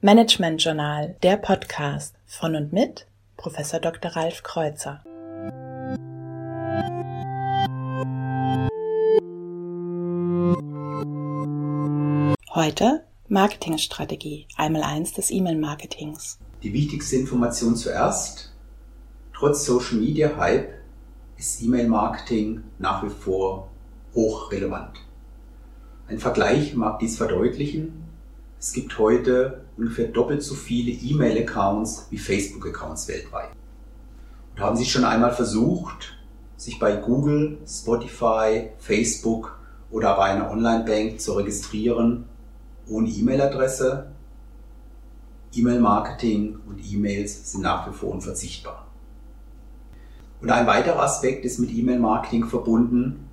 Management Journal, der Podcast von und mit Professor Dr. Ralf Kreuzer. Heute Marketingstrategie, einmal eins des E-Mail-Marketings. Die wichtigste Information zuerst. Trotz Social Media Hype ist E-Mail-Marketing nach wie vor hochrelevant. Ein Vergleich mag dies verdeutlichen. Es gibt heute ungefähr doppelt so viele E-Mail-Accounts wie Facebook-Accounts weltweit. Und haben Sie schon einmal versucht, sich bei Google, Spotify, Facebook oder bei einer Online-Bank zu registrieren ohne E-Mail-Adresse? E-Mail-Marketing und E-Mails sind nach wie vor unverzichtbar. Und ein weiterer Aspekt ist mit E-Mail-Marketing verbunden.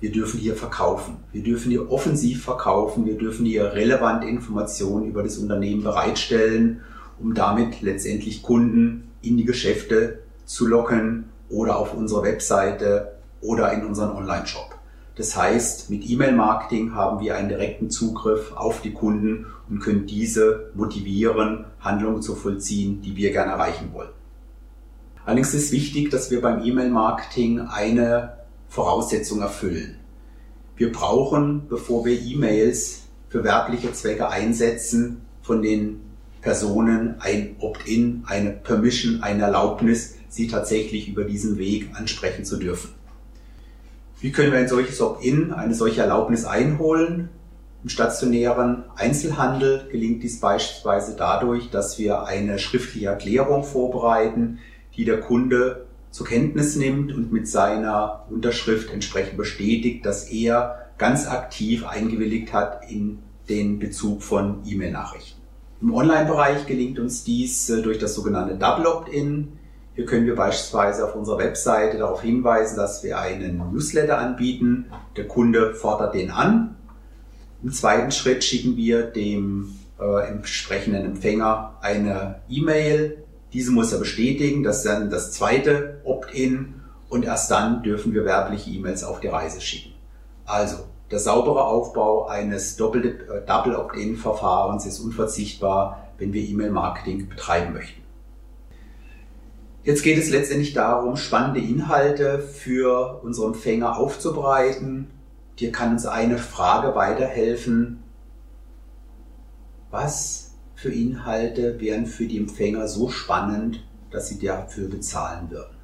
Wir dürfen hier verkaufen. Wir dürfen hier offensiv verkaufen. Wir dürfen hier relevante Informationen über das Unternehmen bereitstellen, um damit letztendlich Kunden in die Geschäfte zu locken oder auf unserer Webseite oder in unseren Online-Shop. Das heißt, mit E-Mail-Marketing haben wir einen direkten Zugriff auf die Kunden und können diese motivieren, Handlungen zu vollziehen, die wir gerne erreichen wollen. Allerdings ist wichtig, dass wir beim E-Mail-Marketing eine Voraussetzung erfüllen. Wir brauchen, bevor wir E-Mails für werbliche Zwecke einsetzen, von den Personen ein Opt-in, eine Permission, eine Erlaubnis, sie tatsächlich über diesen Weg ansprechen zu dürfen. Wie können wir ein solches Opt-in, eine solche Erlaubnis einholen? Im stationären Einzelhandel gelingt dies beispielsweise dadurch, dass wir eine schriftliche Erklärung vorbereiten, die der Kunde zur Kenntnis nimmt und mit seiner Unterschrift entsprechend bestätigt, dass er ganz aktiv eingewilligt hat in den Bezug von E-Mail-Nachrichten. Im Online-Bereich gelingt uns dies äh, durch das sogenannte Double Opt-in. Hier können wir beispielsweise auf unserer Webseite darauf hinweisen, dass wir einen Newsletter anbieten. Der Kunde fordert den an. Im zweiten Schritt schicken wir dem äh, entsprechenden Empfänger eine E-Mail diese muss er bestätigen, das ist dann das zweite Opt-in und erst dann dürfen wir werbliche E-Mails auf die Reise schicken. Also, der saubere Aufbau eines äh, Double Opt-in-Verfahrens ist unverzichtbar, wenn wir E-Mail-Marketing betreiben möchten. Jetzt geht es letztendlich darum, spannende Inhalte für unsere Empfänger aufzubereiten. Hier kann uns eine Frage weiterhelfen. Was für Inhalte wären für die Empfänger so spannend, dass sie dafür bezahlen würden.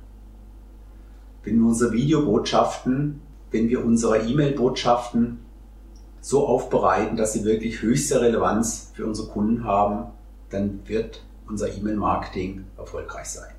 Wenn wir unsere Videobotschaften, wenn wir unsere E-Mail-Botschaften so aufbereiten, dass sie wirklich höchste Relevanz für unsere Kunden haben, dann wird unser E-Mail-Marketing erfolgreich sein.